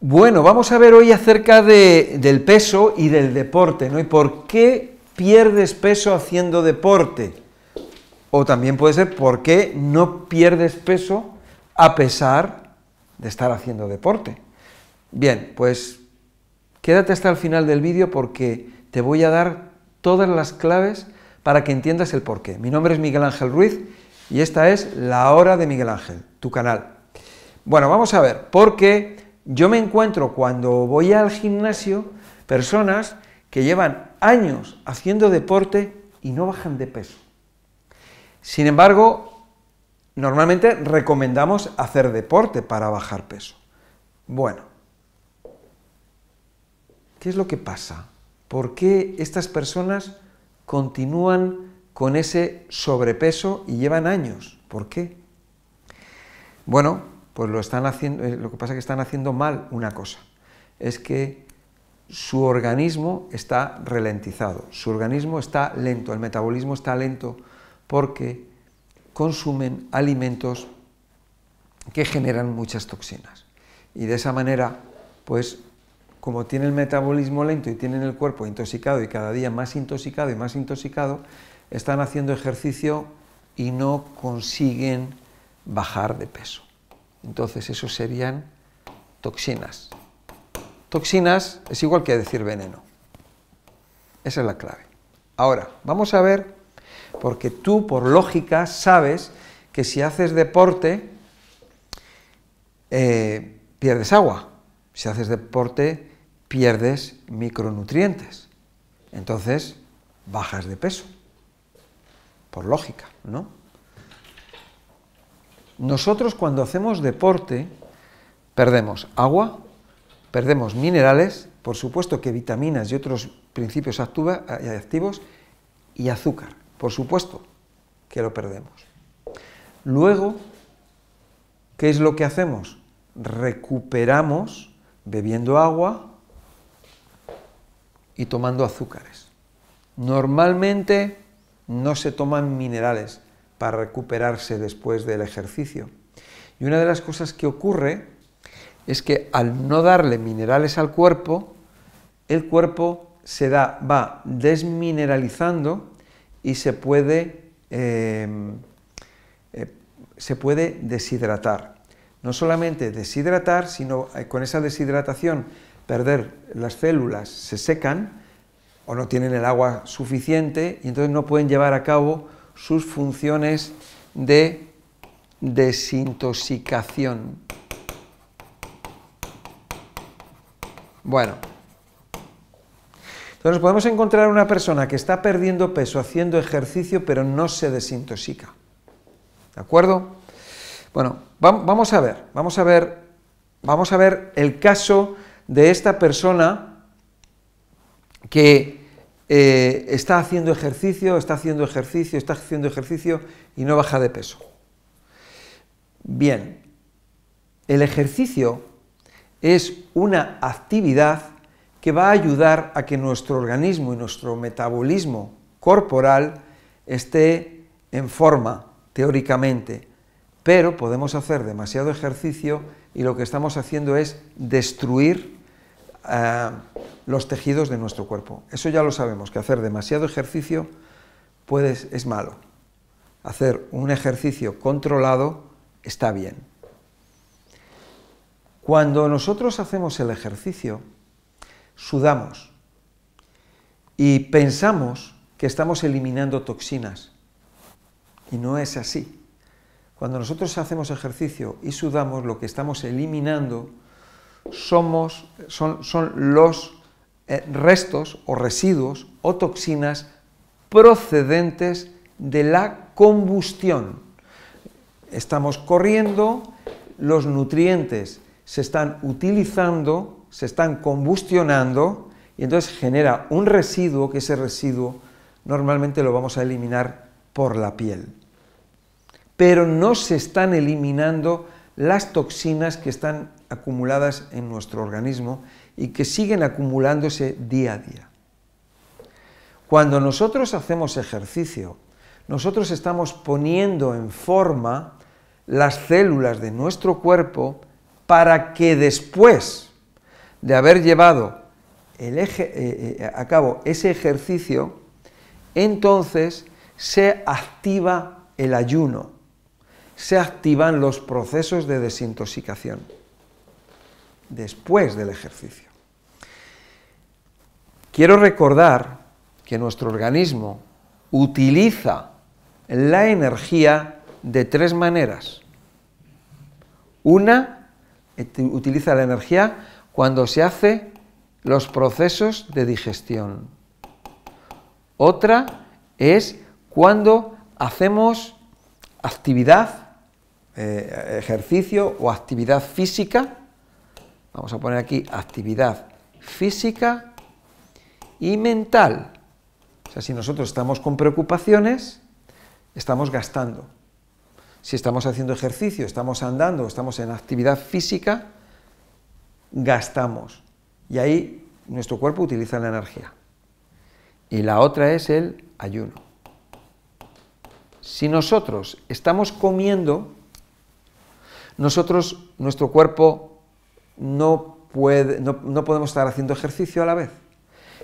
Bueno, vamos a ver hoy acerca del peso y del deporte, ¿no? ¿Y por qué pierdes peso haciendo deporte? O también puede ser por qué no pierdes peso a pesar de estar haciendo deporte. Bien, pues quédate hasta el final del vídeo porque te voy a dar todas las claves para que entiendas el porqué. Mi nombre es Miguel Ángel Ruiz y esta es La Hora de Miguel Ángel, tu canal. Bueno, vamos a ver, porque yo me encuentro cuando voy al gimnasio personas que llevan años haciendo deporte y no bajan de peso. Sin embargo, normalmente recomendamos hacer deporte para bajar peso. Bueno, ¿qué es lo que pasa? ¿Por qué estas personas continúan con ese sobrepeso y llevan años? ¿Por qué? Bueno, pues lo están haciendo, eh, lo que pasa es que están haciendo mal una cosa, es que su organismo está ralentizado, su organismo está lento, el metabolismo está lento porque consumen alimentos que generan muchas toxinas. Y de esa manera, pues como tiene el metabolismo lento y tienen el cuerpo intoxicado y cada día más intoxicado y más intoxicado, están haciendo ejercicio y no consiguen bajar de peso. Entonces, eso serían toxinas. Toxinas es igual que decir veneno. Esa es la clave. Ahora, vamos a ver, porque tú por lógica sabes que si haces deporte, eh, pierdes agua. Si haces deporte, pierdes micronutrientes. Entonces, bajas de peso. Por lógica, ¿no? Nosotros cuando hacemos deporte perdemos agua, perdemos minerales, por supuesto que vitaminas y otros principios eh, activos y azúcar, por supuesto que lo perdemos. Luego, ¿qué es lo que hacemos? Recuperamos bebiendo agua y tomando azúcares. Normalmente no se toman minerales, para recuperarse después del ejercicio. Y una de las cosas que ocurre es que al no darle minerales al cuerpo, el cuerpo se da, va desmineralizando y se puede, em, eh, se puede deshidratar. No solamente deshidratar, sino eh, con esa deshidratación perder las células, se secan o no tienen el agua suficiente y entonces no pueden llevar a cabo sus funciones de desintoxicación. Bueno, entonces podemos encontrar una persona que está perdiendo peso haciendo ejercicio pero no se desintoxica. ¿De acuerdo? Bueno, vamos a ver, vamos a ver, vamos a ver el caso de esta persona que eh, está haciendo ejercicio, está haciendo ejercicio, está haciendo ejercicio y no baja de peso. Bien, el ejercicio es una actividad que va a ayudar a que nuestro organismo y nuestro metabolismo corporal esté en forma, teóricamente, pero podemos hacer demasiado ejercicio y lo que estamos haciendo es destruir los tejidos de nuestro cuerpo. Eso ya lo sabemos, que hacer demasiado ejercicio es malo. Hacer un ejercicio controlado está bien. Cuando nosotros hacemos el ejercicio, sudamos y pensamos que estamos eliminando toxinas. Y no es así. Cuando nosotros hacemos ejercicio y sudamos, lo que estamos eliminando somos, son, son los eh, restos o residuos o toxinas procedentes de la combustión. Estamos corriendo, los nutrientes se están utilizando, se están combustionando y entonces genera un residuo que ese residuo normalmente lo vamos a eliminar por la piel. Pero no se están eliminando las toxinas que están acumuladas en nuestro organismo y que siguen acumulándose día a día. Cuando nosotros hacemos ejercicio, nosotros estamos poniendo en forma las células de nuestro cuerpo para que después, de haber llevado el eje, eh, eh, a cabo ese ejercicio, entonces se activa el ayuno, se activan los procesos de desintoxicación después del ejercicio. Quiero recordar que nuestro organismo utiliza la energía de tres maneras. Una, utiliza la energía cuando se hace los procesos de digestión. Otra es cuando hacemos actividad, eh, ejercicio o actividad física. Vamos a poner aquí actividad física y mental. O sea, si nosotros estamos con preocupaciones, estamos gastando. Si estamos haciendo ejercicio, estamos andando, estamos en actividad física, gastamos. Y ahí nuestro cuerpo utiliza la energía. Y la otra es el ayuno. Si nosotros estamos comiendo, nosotros, nuestro cuerpo no, puede, no, no podemos estar haciendo ejercicio a la vez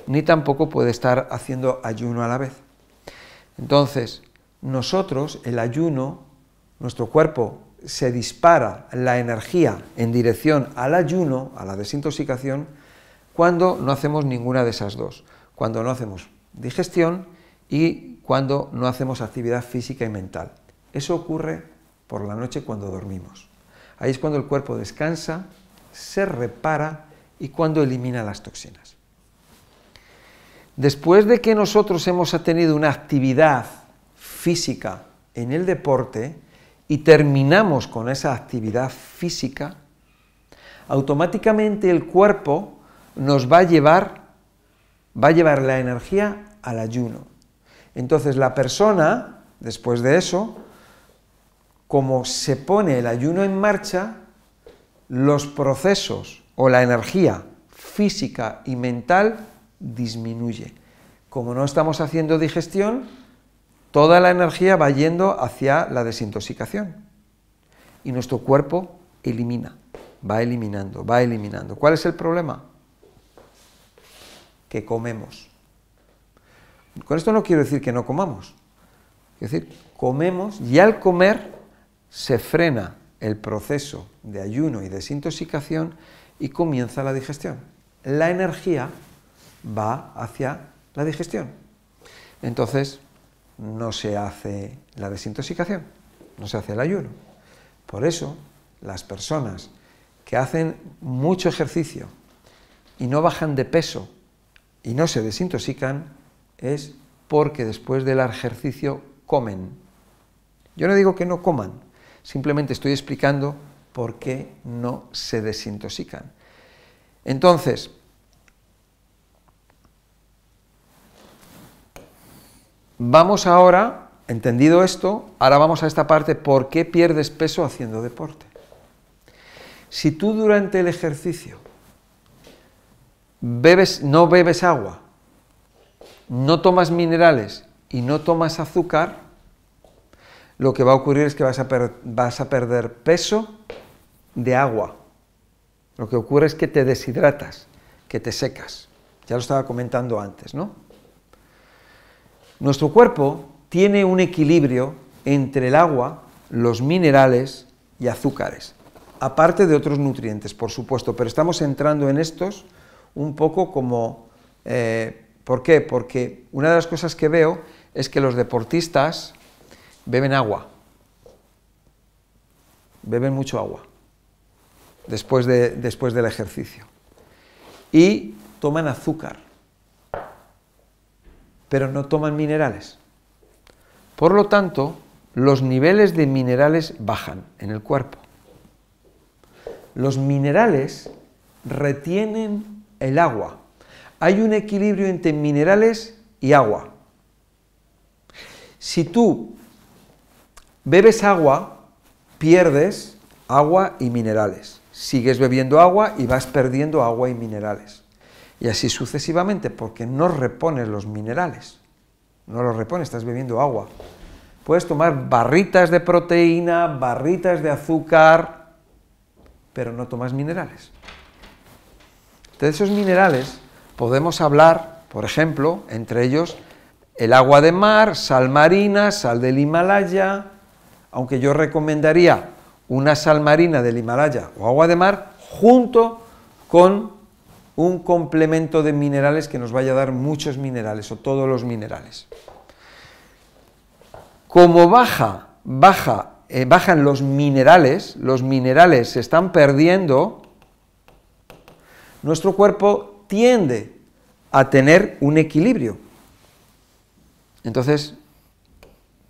ni tampoco puede estar haciendo ayuno a la vez. Entonces, nosotros, el ayuno, nuestro cuerpo se dispara la energía en dirección al ayuno, a la desintoxicación, cuando no hacemos ninguna de esas dos, cuando no hacemos digestión y cuando no hacemos actividad física y mental. Eso ocurre por la noche cuando dormimos. Ahí es cuando el cuerpo descansa, se repara y cuando elimina las toxinas. Después de que nosotros hemos tenido una actividad física en el deporte y terminamos con esa actividad física, automáticamente el cuerpo nos va a llevar va a llevar la energía al ayuno. Entonces la persona, después de eso, como se pone el ayuno en marcha, los procesos o la energía física y mental disminuye. Como no estamos haciendo digestión, toda la energía va yendo hacia la desintoxicación. Y nuestro cuerpo elimina, va eliminando, va eliminando. ¿Cuál es el problema? Que comemos. Con esto no quiero decir que no comamos. Quiero decir, comemos y al comer se frena el proceso de ayuno y desintoxicación y comienza la digestión. La energía va hacia la digestión. Entonces, no se hace la desintoxicación, no se hace el ayuno. Por eso, las personas que hacen mucho ejercicio y no bajan de peso y no se desintoxican, es porque después del ejercicio comen. Yo no digo que no coman, simplemente estoy explicando por qué no se desintoxican. Entonces, Vamos ahora, entendido esto, ahora vamos a esta parte, ¿por qué pierdes peso haciendo deporte? Si tú durante el ejercicio bebes, no bebes agua, no tomas minerales y no tomas azúcar, lo que va a ocurrir es que vas a, vas a perder peso de agua. Lo que ocurre es que te deshidratas, que te secas. Ya lo estaba comentando antes, ¿no? Nuestro cuerpo tiene un equilibrio entre el agua, los minerales y azúcares, aparte de otros nutrientes, por supuesto, pero estamos entrando en estos un poco como... Eh, ¿Por qué? Porque una de las cosas que veo es que los deportistas beben agua, beben mucho agua después, de, después del ejercicio y toman azúcar pero no toman minerales. Por lo tanto, los niveles de minerales bajan en el cuerpo. Los minerales retienen el agua. Hay un equilibrio entre minerales y agua. Si tú bebes agua, pierdes agua y minerales. Sigues bebiendo agua y vas perdiendo agua y minerales. Y así sucesivamente, porque no repones los minerales. No los repones, estás bebiendo agua. Puedes tomar barritas de proteína, barritas de azúcar, pero no tomas minerales. De esos minerales podemos hablar, por ejemplo, entre ellos el agua de mar, sal marina, sal del Himalaya, aunque yo recomendaría una sal marina del Himalaya o agua de mar junto con un complemento de minerales que nos vaya a dar muchos minerales o todos los minerales. Como baja, baja, eh, bajan los minerales, los minerales se están perdiendo, nuestro cuerpo tiende a tener un equilibrio. Entonces,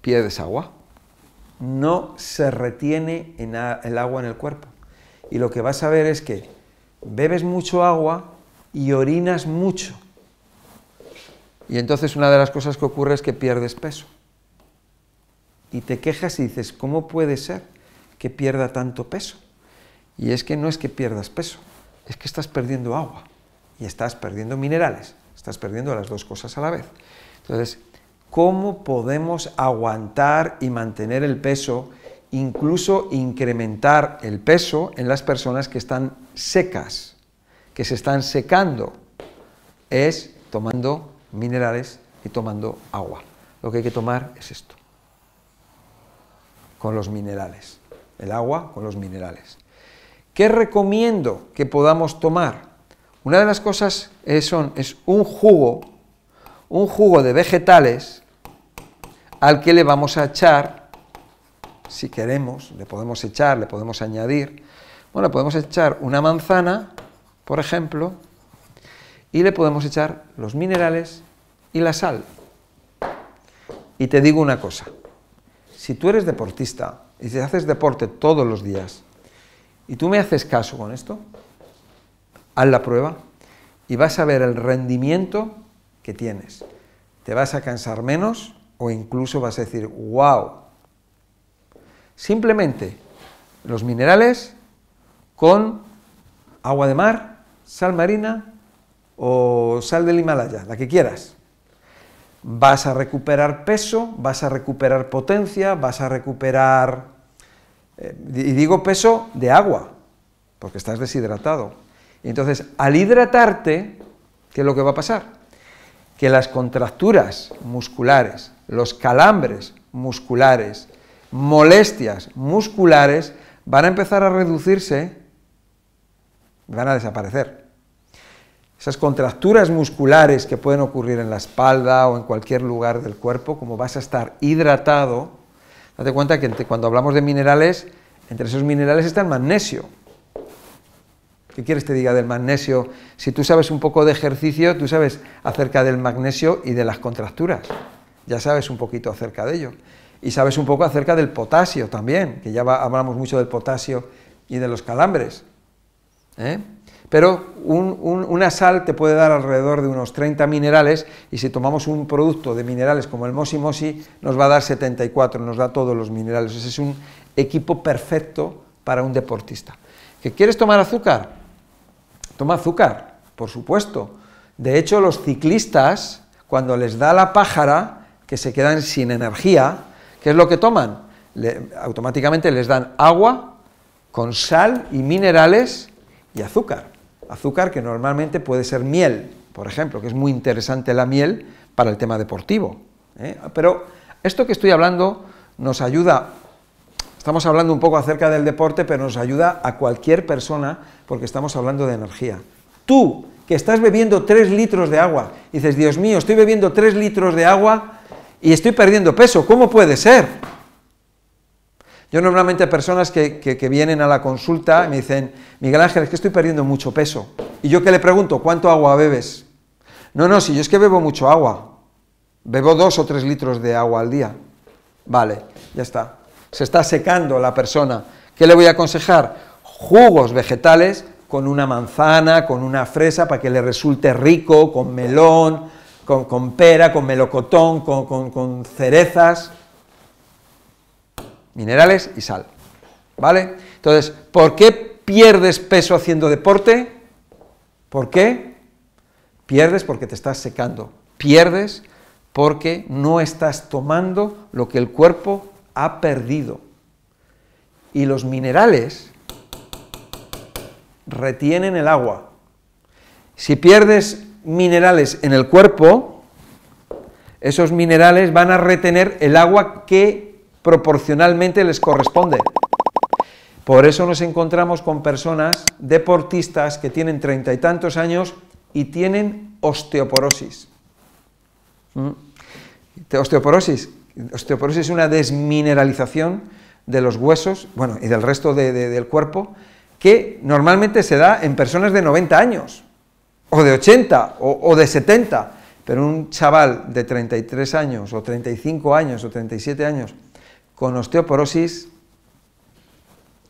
pierdes agua. No se retiene el agua en el cuerpo. Y lo que vas a ver es que bebes mucho agua y orinas mucho. Y entonces una de las cosas que ocurre es que pierdes peso. Y te quejas y dices, ¿cómo puede ser que pierda tanto peso? Y es que no es que pierdas peso, es que estás perdiendo agua y estás perdiendo minerales, estás perdiendo las dos cosas a la vez. Entonces, ¿cómo podemos aguantar y mantener el peso, incluso incrementar el peso en las personas que están secas, que se están secando? Es tomando minerales y tomando agua. Lo que hay que tomar es esto, con los minerales, el agua con los minerales. ¿Qué recomiendo que podamos tomar? Una de las cosas es, son, un jugo, un jugo de vegetales al que le vamos a echar, si queremos, le podemos echar, le podemos añadir, bueno, podemos echar una manzana, por ejemplo, y le podemos echar los minerales y la sal. Y te digo una cosa, si tú eres deportista y si haces deporte todos los días, y tú me haces caso con esto, haz la prueba y vas a ver el rendimiento que tienes. Te vas a cansar menos o incluso vas a decir, wow. Simplemente los minerales con agua de mar, sal marina o sal del Himalaya, la que quieras. Vas a recuperar peso, vas a recuperar potencia, vas a recuperar eh, y digo peso de agua, porque estás deshidratado. Entonces, al hidratarte, ¿qué es lo que va a pasar? Que las contracturas musculares, los calambres musculares, molestias musculares, van a empezar a reducirse, van a desaparecer. Esas contracturas musculares que pueden ocurrir en la espalda o en cualquier lugar del cuerpo, como vas a estar hidratado, Date cuenta que cuando hablamos de minerales, entre esos minerales está el magnesio. ¿Qué quieres que te diga del magnesio? Si tú sabes un poco de ejercicio, tú sabes acerca del magnesio y de las contracturas. Ya sabes un poquito acerca de ello. Y sabes un poco acerca del potasio también, que ya hablamos mucho del potasio y de los calambres. ¿eh? pero una sal te puede dar alrededor de unos 30 minerales y si tomamos un producto de minerales como el Mosi Mosi nos va a dar 74, nos da todos los minerales. Ese es un equipo perfecto para un deportista. ¿Que quieres tomar azúcar? Toma azúcar, por supuesto. De hecho, los ciclistas, cuando les da la pájara, que se quedan sin energía, ¿qué es lo que toman? automáticamente les dan agua con sal y minerales y azúcar azúcar que normalmente puede ser miel, por ejemplo, que es muy interesante la miel para el tema deportivo. ¿eh? Pero esto que estoy hablando nos ayuda, estamos hablando un poco acerca del deporte, pero nos ayuda a cualquier persona porque estamos hablando de energía. Tú, que estás bebiendo 3 litros de agua, dices, Dios mío, estoy bebiendo 3 litros de agua y estoy perdiendo peso, ¿cómo puede ser? Yo normalmente personas que, vienen a la consulta me dicen, Miguel Ángel, es que estoy perdiendo mucho peso. Y yo que le pregunto, ¿cuánto agua bebes? No, no, si yo es que bebo mucho agua. Bebo dos o tres litros de agua al día. Vale, ya está. Se está secando la persona. ¿Qué le voy a aconsejar? Jugos vegetales con una manzana, con una fresa, para que le resulte rico, con melón, con, pera, con melocotón, con cerezas minerales y sal. ¿Vale? Entonces, ¿por qué pierdes peso haciendo deporte? ¿Por qué? Pierdes porque te estás secando. Pierdes porque no estás tomando lo que el cuerpo ha perdido. Y los minerales retienen el agua. Si pierdes minerales en el cuerpo, esos minerales van a retener el agua que proporcionalmente les corresponde. Por eso nos encontramos con personas deportistas que tienen treinta y tantos años y tienen osteoporosis. ¿Mm? Osteoporosis. Osteoporosis es una desmineralización de los huesos, bueno, y del resto del cuerpo, que normalmente se da en personas de 90 años, o de 80, o, o de 70, pero un chaval de 33 años, o 35 años, o 37 años, con osteoporosis,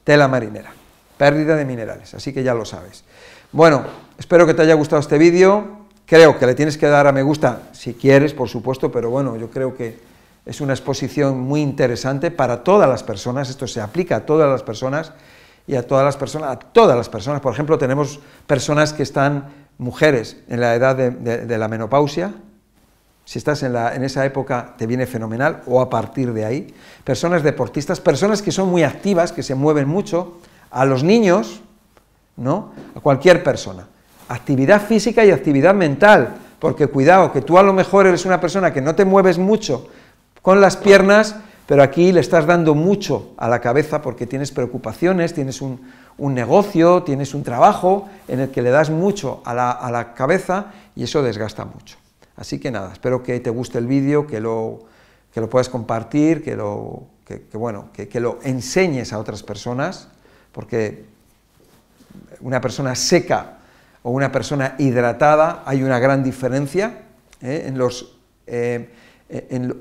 tela marinera, pérdida de minerales, así que ya lo sabes. Bueno, espero que te haya gustado este vídeo, creo que le tienes que dar a me gusta, si quieres, por supuesto, pero bueno, yo creo que es una exposición muy interesante para todas las personas, esto se aplica a todas las personas, y a todas las personas, a todas las personas, por ejemplo, tenemos personas que están, mujeres, en la edad de, la menopausia, si estás en, la, en, esa época te viene fenomenal, o a partir de ahí, personas deportistas, personas que son muy activas, que se mueven mucho, a los niños, ¿no? A cualquier persona. Actividad física y actividad mental, porque cuidado, que tú a lo mejor eres una persona que no te mueves mucho con las piernas, pero aquí le estás dando mucho a la cabeza porque tienes preocupaciones, tienes un, negocio, tienes un trabajo en el que le das mucho a la, cabeza y eso desgasta mucho. Así que nada, espero que te guste el vídeo, que lo, que lo puedas compartir, que lo, bueno, que, lo enseñes a otras personas, porque una persona seca o una persona hidratada hay una gran diferencia ¿eh? en los... Eh, en,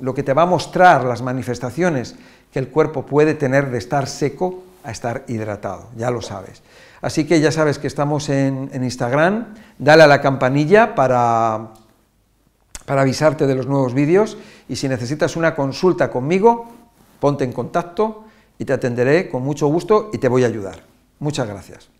lo que te va a mostrar las manifestaciones que el cuerpo puede tener de estar seco a estar hidratado, ya lo sabes. Así que ya sabes que estamos en, Instagram, dale a la campanilla para, para avisarte de los nuevos vídeos y si necesitas una consulta conmigo, ponte en contacto y te atenderé con mucho gusto y te voy a ayudar. Muchas gracias.